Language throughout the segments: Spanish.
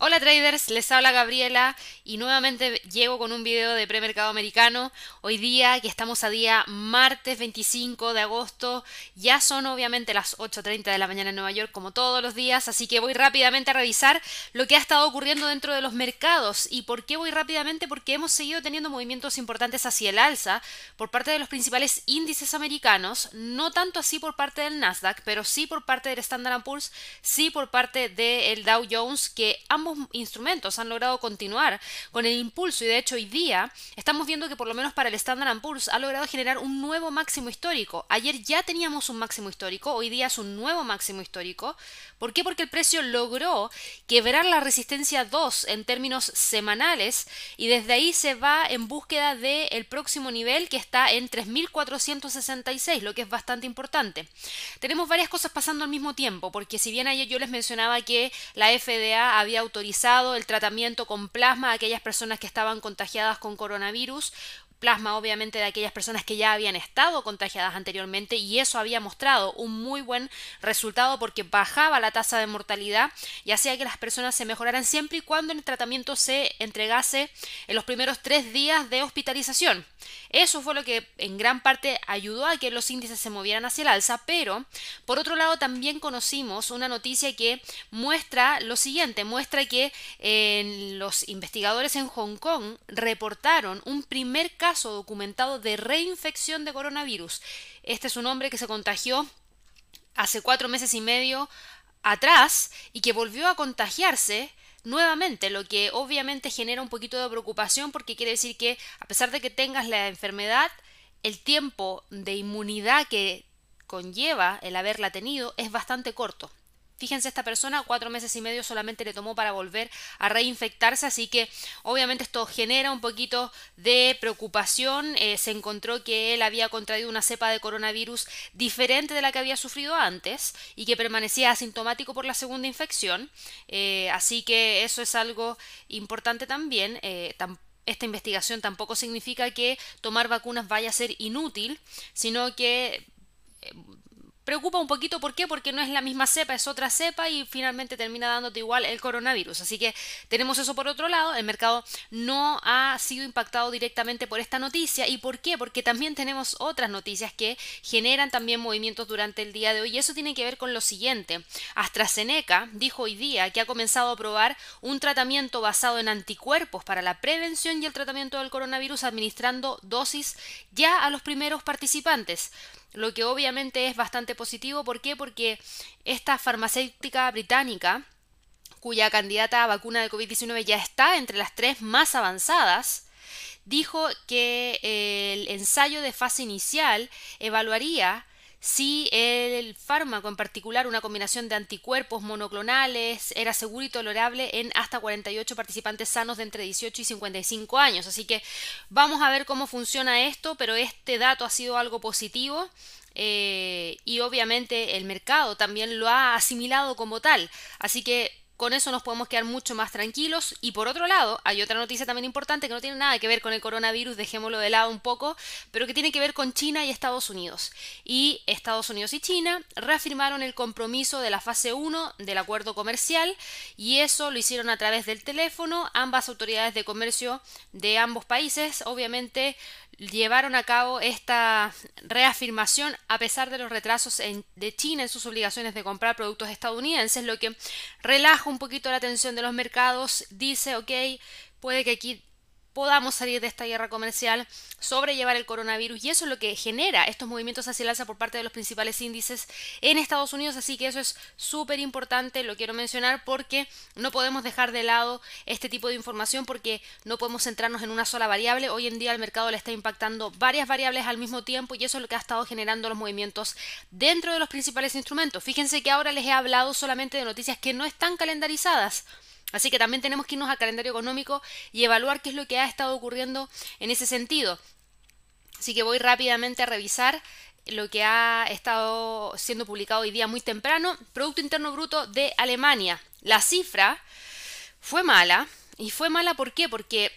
Hola traders, les habla Gabriela y nuevamente llego con un video de premercado americano. Hoy día que estamos a día martes 25 de agosto, ya son obviamente las 8.30 de la mañana en Nueva York como todos los días, así que voy rápidamente a revisar lo que ha estado ocurriendo dentro de los mercados. ¿Y por qué voy rápidamente? Porque hemos seguido teniendo movimientos importantes hacia el alza por parte de los principales índices americanos, no tanto así por parte del Nasdaq, pero sí por parte del Standard Poor's, sí por parte del Dow Jones, que ambos instrumentos han logrado continuar con el impulso y de hecho hoy día estamos viendo que por lo menos para el Standard Poor's ha logrado generar un nuevo máximo histórico. Ayer ya teníamos un máximo histórico, hoy día es un nuevo máximo histórico. ¿Por qué? Porque el precio logró quebrar la resistencia 2 en términos semanales y desde ahí se va en búsqueda del próximo nivel que está en 3466, lo que es bastante importante. Tenemos varias cosas pasando al mismo tiempo, porque si bien ayer yo les mencionaba que la FDA había autorizado autorizado el tratamiento con plasma a aquellas personas que estaban contagiadas con coronavirus plasma obviamente de aquellas personas que ya habían estado contagiadas anteriormente y eso había mostrado un muy buen resultado porque bajaba la tasa de mortalidad y hacía que las personas se mejoraran siempre y cuando el tratamiento se entregase en los primeros tres días de hospitalización. Eso fue lo que en gran parte ayudó a que los índices se movieran hacia el alza, pero por otro lado también conocimos una noticia que muestra lo siguiente, muestra que eh, los investigadores en Hong Kong reportaron un primer caso caso documentado de reinfección de coronavirus. Este es un hombre que se contagió hace cuatro meses y medio atrás y que volvió a contagiarse nuevamente, lo que obviamente genera un poquito de preocupación porque quiere decir que a pesar de que tengas la enfermedad, el tiempo de inmunidad que conlleva el haberla tenido es bastante corto. Fíjense, esta persona cuatro meses y medio solamente le tomó para volver a reinfectarse, así que obviamente esto genera un poquito de preocupación. Eh, se encontró que él había contraído una cepa de coronavirus diferente de la que había sufrido antes y que permanecía asintomático por la segunda infección. Eh, así que eso es algo importante también. Eh, esta investigación tampoco significa que tomar vacunas vaya a ser inútil, sino que preocupa un poquito, ¿por qué? Porque no es la misma cepa, es otra cepa y finalmente termina dándote igual el coronavirus. Así que tenemos eso por otro lado, el mercado no ha sido impactado directamente por esta noticia. ¿Y por qué? Porque también tenemos otras noticias que generan también movimientos durante el día de hoy y eso tiene que ver con lo siguiente. AstraZeneca dijo hoy día que ha comenzado a probar un tratamiento basado en anticuerpos para la prevención y el tratamiento del coronavirus administrando dosis ya a los primeros participantes lo que obviamente es bastante positivo. ¿Por qué? Porque esta farmacéutica británica, cuya candidata a vacuna de COVID-19 ya está entre las tres más avanzadas, dijo que el ensayo de fase inicial evaluaría si el fármaco, en particular una combinación de anticuerpos monoclonales, era seguro y tolerable en hasta 48 participantes sanos de entre 18 y 55 años. Así que vamos a ver cómo funciona esto, pero este dato ha sido algo positivo. Eh, y obviamente el mercado también lo ha asimilado como tal. Así que con eso nos podemos quedar mucho más tranquilos. Y por otro lado, hay otra noticia también importante que no tiene nada que ver con el coronavirus, dejémoslo de lado un poco, pero que tiene que ver con China y Estados Unidos. Y Estados Unidos y China reafirmaron el compromiso de la fase 1 del acuerdo comercial y eso lo hicieron a través del teléfono. Ambas autoridades de comercio de ambos países obviamente llevaron a cabo esta reafirmación a pesar de los retrasos de China en sus obligaciones de comprar productos estadounidenses, lo que relaja un poquito la atención de los mercados, dice, ok, puede que aquí podamos salir de esta guerra comercial, sobrellevar el coronavirus y eso es lo que genera estos movimientos hacia el alza por parte de los principales índices en Estados Unidos, así que eso es súper importante, lo quiero mencionar porque no podemos dejar de lado este tipo de información porque no podemos centrarnos en una sola variable, hoy en día el mercado le está impactando varias variables al mismo tiempo y eso es lo que ha estado generando los movimientos dentro de los principales instrumentos. Fíjense que ahora les he hablado solamente de noticias que no están calendarizadas. Así que también tenemos que irnos al calendario económico y evaluar qué es lo que ha estado ocurriendo en ese sentido. Así que voy rápidamente a revisar lo que ha estado siendo publicado hoy día muy temprano. Producto Interno Bruto de Alemania. La cifra fue mala. ¿Y fue mala por qué? Porque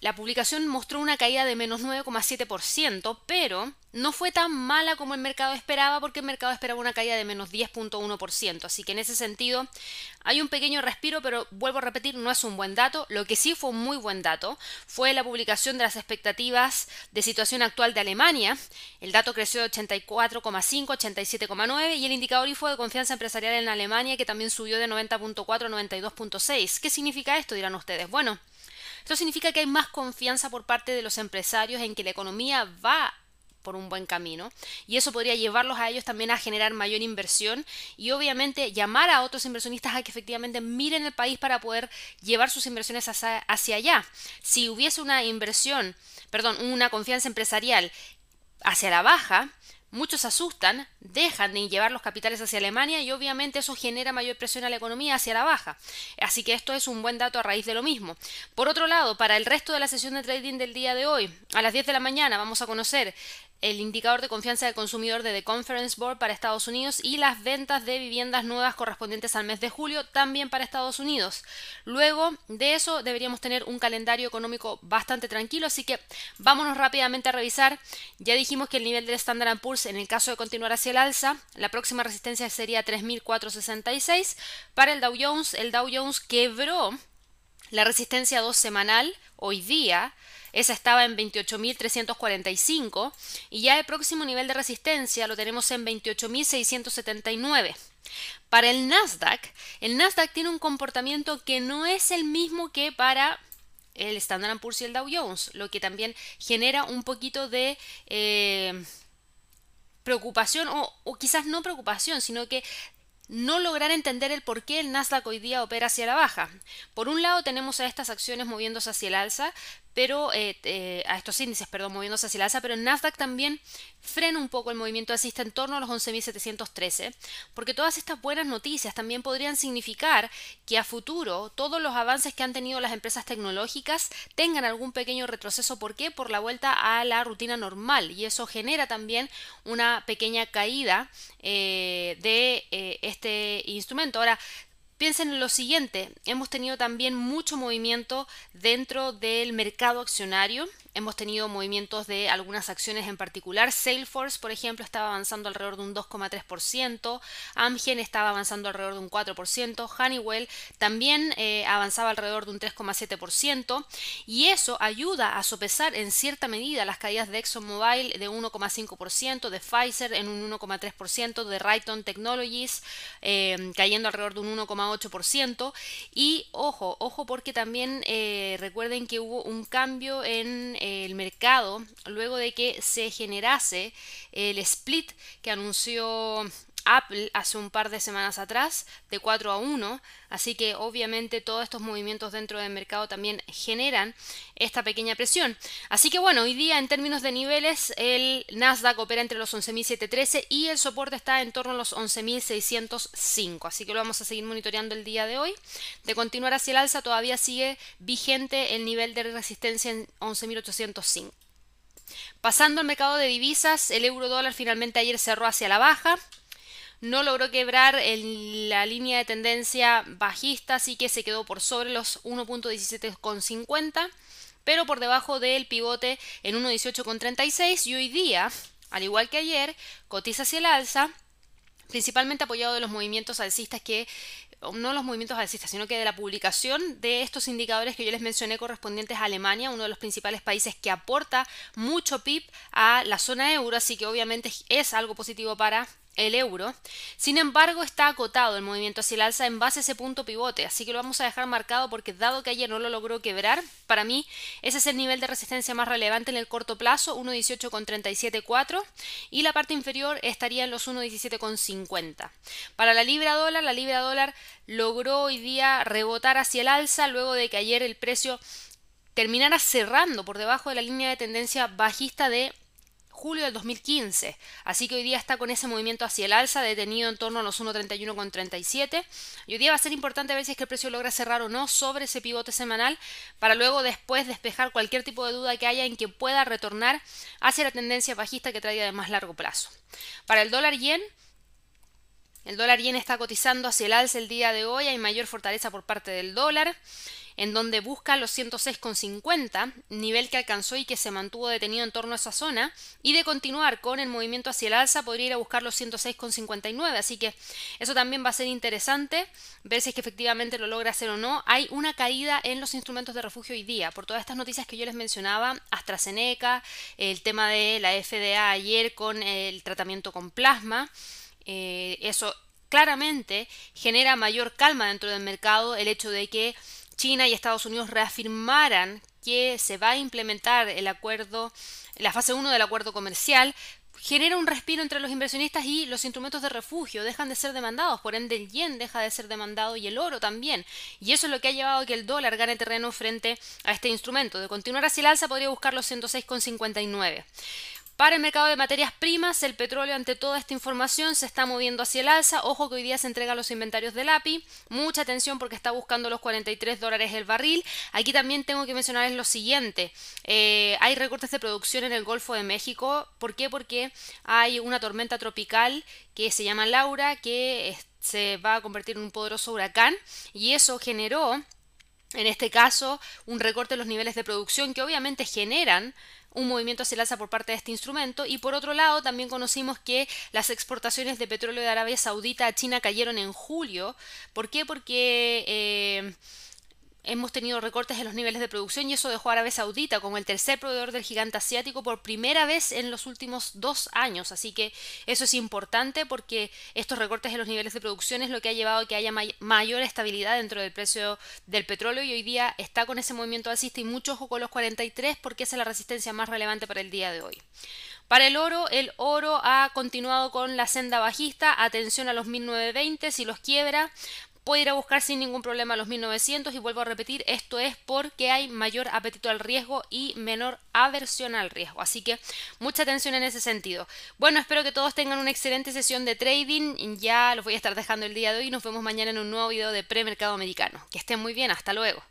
la publicación mostró una caída de menos 9,7%, pero no fue tan mala como el mercado esperaba porque el mercado esperaba una caída de menos 10.1%. Así que en ese sentido hay un pequeño respiro, pero vuelvo a repetir, no es un buen dato. Lo que sí fue un muy buen dato fue la publicación de las expectativas de situación actual de Alemania. El dato creció de 84,5 87,9 y el indicador IFO de confianza empresarial en Alemania que también subió de 90.4 a 92.6. ¿Qué significa esto? Dirán ustedes. Bueno, esto significa que hay más confianza por parte de los empresarios en que la economía va por un buen camino y eso podría llevarlos a ellos también a generar mayor inversión y obviamente llamar a otros inversionistas a que efectivamente miren el país para poder llevar sus inversiones hacia, hacia allá. Si hubiese una inversión, perdón, una confianza empresarial hacia la baja, Muchos asustan, dejan de llevar los capitales hacia Alemania y obviamente eso genera mayor presión a la economía hacia la baja. Así que esto es un buen dato a raíz de lo mismo. Por otro lado, para el resto de la sesión de trading del día de hoy, a las 10 de la mañana vamos a conocer el indicador de confianza del consumidor de The Conference Board para Estados Unidos y las ventas de viviendas nuevas correspondientes al mes de julio también para Estados Unidos. Luego de eso deberíamos tener un calendario económico bastante tranquilo, así que vámonos rápidamente a revisar. Ya dijimos que el nivel del Standard Poor's en el caso de continuar hacia el alza, la próxima resistencia sería 3466. Para el Dow Jones, el Dow Jones quebró la resistencia 2 semanal hoy día esa estaba en 28.345 y ya el próximo nivel de resistencia lo tenemos en 28.679. Para el Nasdaq, el Nasdaq tiene un comportamiento que no es el mismo que para el Standard Poor's y el Dow Jones, lo que también genera un poquito de eh, preocupación o, o, quizás no preocupación, sino que no lograr entender el por qué el Nasdaq hoy día opera hacia la baja. Por un lado tenemos a estas acciones moviéndose hacia el alza, pero eh, eh, a estos índices, perdón, moviéndose hacia el alza, pero en Nasdaq también frena un poco el movimiento alcista en torno a los 11.713, porque todas estas buenas noticias también podrían significar que a futuro todos los avances que han tenido las empresas tecnológicas tengan algún pequeño retroceso. ¿Por qué? Por la vuelta a la rutina normal y eso genera también una pequeña caída eh, de este instrumento. Ahora, Piensen en lo siguiente, hemos tenido también mucho movimiento dentro del mercado accionario Hemos tenido movimientos de algunas acciones en particular. Salesforce, por ejemplo, estaba avanzando alrededor de un 2,3%. Amgen estaba avanzando alrededor de un 4%. Honeywell también eh, avanzaba alrededor de un 3,7%. Y eso ayuda a sopesar en cierta medida las caídas de ExxonMobil de 1,5%, de Pfizer en un 1,3%, de Rayton Technologies eh, cayendo alrededor de un 1,8%. Y ojo, ojo porque también eh, recuerden que hubo un cambio en el mercado luego de que se generase el split que anunció Apple hace un par de semanas atrás de 4 a 1, así que obviamente todos estos movimientos dentro del mercado también generan esta pequeña presión. Así que bueno, hoy día en términos de niveles el Nasdaq opera entre los 11.713 y el soporte está en torno a los 11.605, así que lo vamos a seguir monitoreando el día de hoy. De continuar hacia el alza todavía sigue vigente el nivel de resistencia en 11.805. Pasando al mercado de divisas, el euro dólar finalmente ayer cerró hacia la baja, no logró quebrar la línea de tendencia bajista, así que se quedó por sobre los 1.17,50, pero por debajo del pivote en 1.18,36 y hoy día, al igual que ayer, cotiza hacia el alza, principalmente apoyado de los movimientos alcistas que no los movimientos alcistas, sino que de la publicación de estos indicadores que yo les mencioné correspondientes a Alemania, uno de los principales países que aporta mucho PIB a la zona euro, así que obviamente es algo positivo para el euro. Sin embargo, está acotado el movimiento hacia el alza en base a ese punto pivote, así que lo vamos a dejar marcado porque dado que ayer no lo logró quebrar, para mí ese es el nivel de resistencia más relevante en el corto plazo, 1.18,374 y la parte inferior estaría en los 1.17,50. Para la libra dólar, la libra dólar logró hoy día rebotar hacia el alza luego de que ayer el precio terminara cerrando por debajo de la línea de tendencia bajista de julio del 2015. Así que hoy día está con ese movimiento hacia el alza, detenido en torno a los 1.31,37. Y hoy día va a ser importante ver si es que el precio logra cerrar o no sobre ese pivote semanal para luego después despejar cualquier tipo de duda que haya en que pueda retornar hacia la tendencia bajista que traía de más largo plazo. Para el dólar yen, El dólar yen está cotizando hacia el alza el día de hoy, hay mayor fortaleza por parte del dólar en donde busca los 106,50, nivel que alcanzó y que se mantuvo detenido en torno a esa zona, y de continuar con el movimiento hacia el alza podría ir a buscar los 106,59, así que eso también va a ser interesante, ver si es que efectivamente lo logra hacer o no. Hay una caída en los instrumentos de refugio hoy día, por todas estas noticias que yo les mencionaba, AstraZeneca, el tema de la FDA ayer con el tratamiento con plasma, eh, eso claramente genera mayor calma dentro del mercado el hecho de que China y Estados Unidos reafirmaran que se va a implementar el acuerdo, la fase 1 del acuerdo comercial, genera un respiro entre los inversionistas y los instrumentos de refugio dejan de ser demandados, por ende el yen deja de ser demandado y el oro también. Y eso es lo que ha llevado a que el dólar gane terreno frente a este instrumento. De continuar hacia el alza podría buscar los 106,59. Para el mercado de materias primas, el petróleo ante toda esta información se está moviendo hacia el alza. Ojo que hoy día se entregan los inventarios del API. Mucha atención porque está buscando los 43 dólares el barril. Aquí también tengo que mencionarles lo siguiente. Eh, hay recortes de producción en el Golfo de México. ¿Por qué? Porque hay una tormenta tropical que se llama Laura que se va a convertir en un poderoso huracán y eso generó en este caso un recorte en los niveles de producción que obviamente generan un movimiento hacia el alza por parte de este instrumento y por otro lado también conocimos que las exportaciones de petróleo de Arabia Saudita a China cayeron en julio. ¿Por qué? Porque eh, hemos tenido recortes en los niveles de producción y eso dejó a Arabia Saudita como el tercer proveedor del gigante asiático por primera vez en los últimos dos años. Así que eso es importante porque estos recortes en los niveles de producción es lo que ha llevado a que haya mayor estabilidad dentro del precio del petróleo y hoy día está con ese movimiento alcista y mucho ojo con los 43 porque esa es la resistencia más relevante para el día de hoy. Para el oro, el oro ha continuado con la senda bajista, atención a los 1920, si los quiebra, puede ir a buscar sin ningún problema los 1900 y vuelvo a repetir, esto es porque hay mayor apetito al riesgo y menor aversión al riesgo. Así que mucha atención en ese sentido. Bueno, espero que todos tengan una excelente sesión de trading. Ya los voy a estar dejando el día de hoy nos vemos mañana en un nuevo video de premercado americano. Que estén muy bien, hasta luego.